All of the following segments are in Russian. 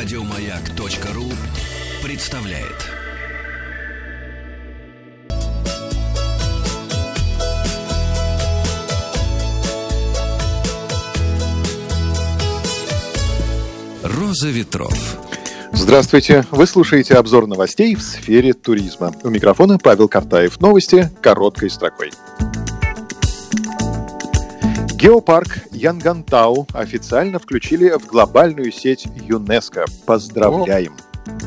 Радиомаяк.ру представляет. Роза ветров. Здравствуйте! Вы слушаете обзор новостей в сфере туризма. У микрофона Павел Картаев. Новости короткой строкой. Геопарк Янгантау официально включили в глобальную сеть ЮНЕСКО. Поздравляем!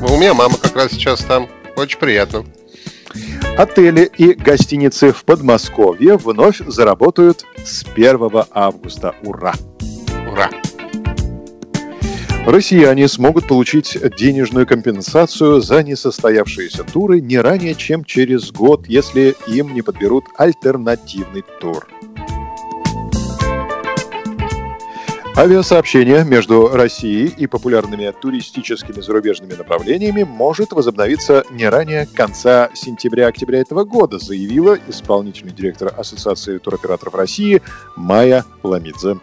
У меня мама как раз сейчас там. Очень приятно. Отели и гостиницы в Подмосковье вновь заработают с 1 августа. Ура! Ура! Россияне смогут получить денежную компенсацию за несостоявшиеся туры не ранее, чем через год, если им не подберут альтернативный тур. Авиасообщение между Россией и популярными туристическими зарубежными направлениями может возобновиться не ранее конца сентября-октября этого года, заявила исполнительный директор Ассоциации туроператоров России Майя Ламидзе.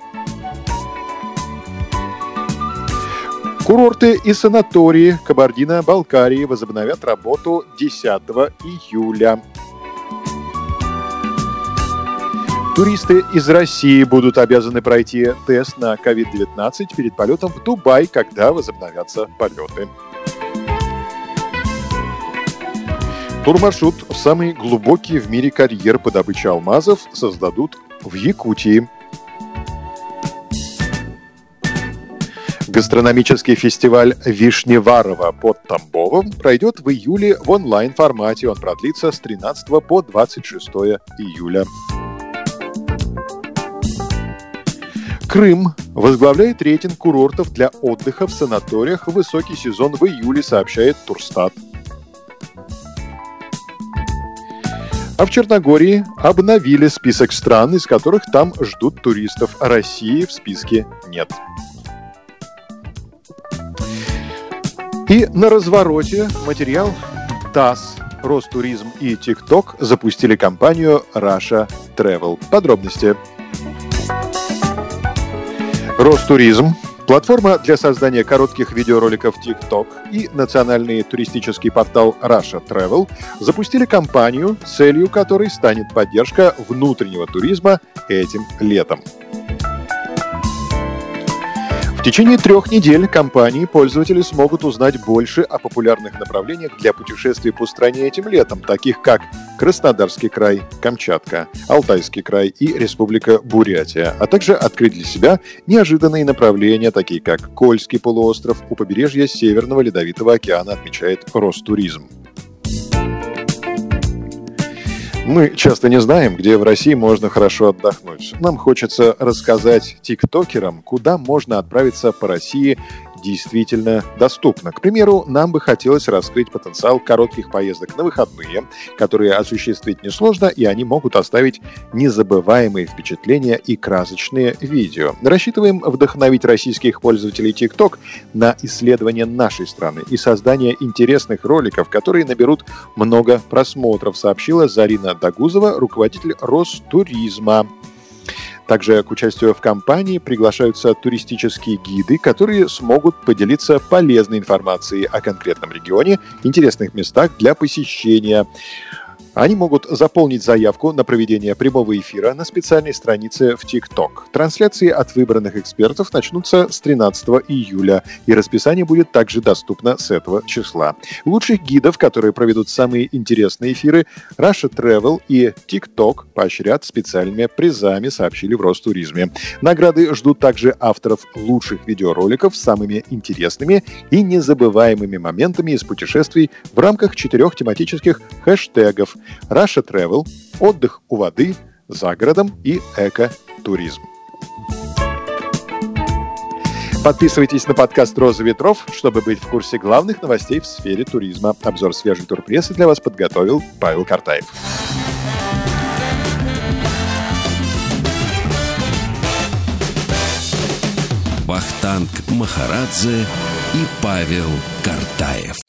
Курорты и санатории Кабардино-Балкарии возобновят работу 10 июля. Туристы из России будут обязаны пройти тест на COVID-19 перед полетом в Дубай, когда возобновятся полеты. Турмаршрут самый глубокий в мире карьер по добыче алмазов создадут в Якутии. Гастрономический фестиваль Вишневарова под Тамбовом пройдет в июле в онлайн-формате. Он продлится с 13 по 26 июля. Крым возглавляет рейтинг курортов для отдыха в санаториях в высокий сезон в июле, сообщает Турстат. А в Черногории обновили список стран, из которых там ждут туристов. России в списке нет. И на развороте материал ТАСС, Ростуризм и ТикТок запустили компанию Russia Travel. Подробности. Ростуризм Платформа для создания коротких видеороликов TikTok и национальный туристический портал Russia Travel запустили кампанию, целью которой станет поддержка внутреннего туризма этим летом. В течение трех недель компании пользователи смогут узнать больше о популярных направлениях для путешествий по стране этим летом, таких как Краснодарский край, Камчатка, Алтайский край и Республика Бурятия, а также открыть для себя неожиданные направления, такие как Кольский полуостров у побережья Северного Ледовитого океана, отмечает Ростуризм. Мы часто не знаем, где в России можно хорошо отдохнуть. Нам хочется рассказать тиктокерам, куда можно отправиться по России действительно доступно. К примеру, нам бы хотелось раскрыть потенциал коротких поездок на выходные, которые осуществить несложно, и они могут оставить незабываемые впечатления и красочные видео. Рассчитываем вдохновить российских пользователей TikTok на исследование нашей страны и создание интересных роликов, которые наберут много просмотров, сообщила Зарина Дагузова, руководитель Ростуризма. Также к участию в кампании приглашаются туристические гиды, которые смогут поделиться полезной информацией о конкретном регионе, интересных местах для посещения. Они могут заполнить заявку на проведение прямого эфира на специальной странице в ТикТок. Трансляции от выбранных экспертов начнутся с 13 июля, и расписание будет также доступно с этого числа. Лучших гидов, которые проведут самые интересные эфиры, Russia Travel и TikTok поощрят специальными призами, сообщили в Ростуризме. Награды ждут также авторов лучших видеороликов с самыми интересными и незабываемыми моментами из путешествий в рамках четырех тематических хэштегов Russia Travel, отдых у воды, за городом и эко-туризм. Подписывайтесь на подкаст «Роза ветров», чтобы быть в курсе главных новостей в сфере туризма. Обзор свежей турпрессы для вас подготовил Павел Картаев. Вахтанг Махарадзе и Павел Картаев.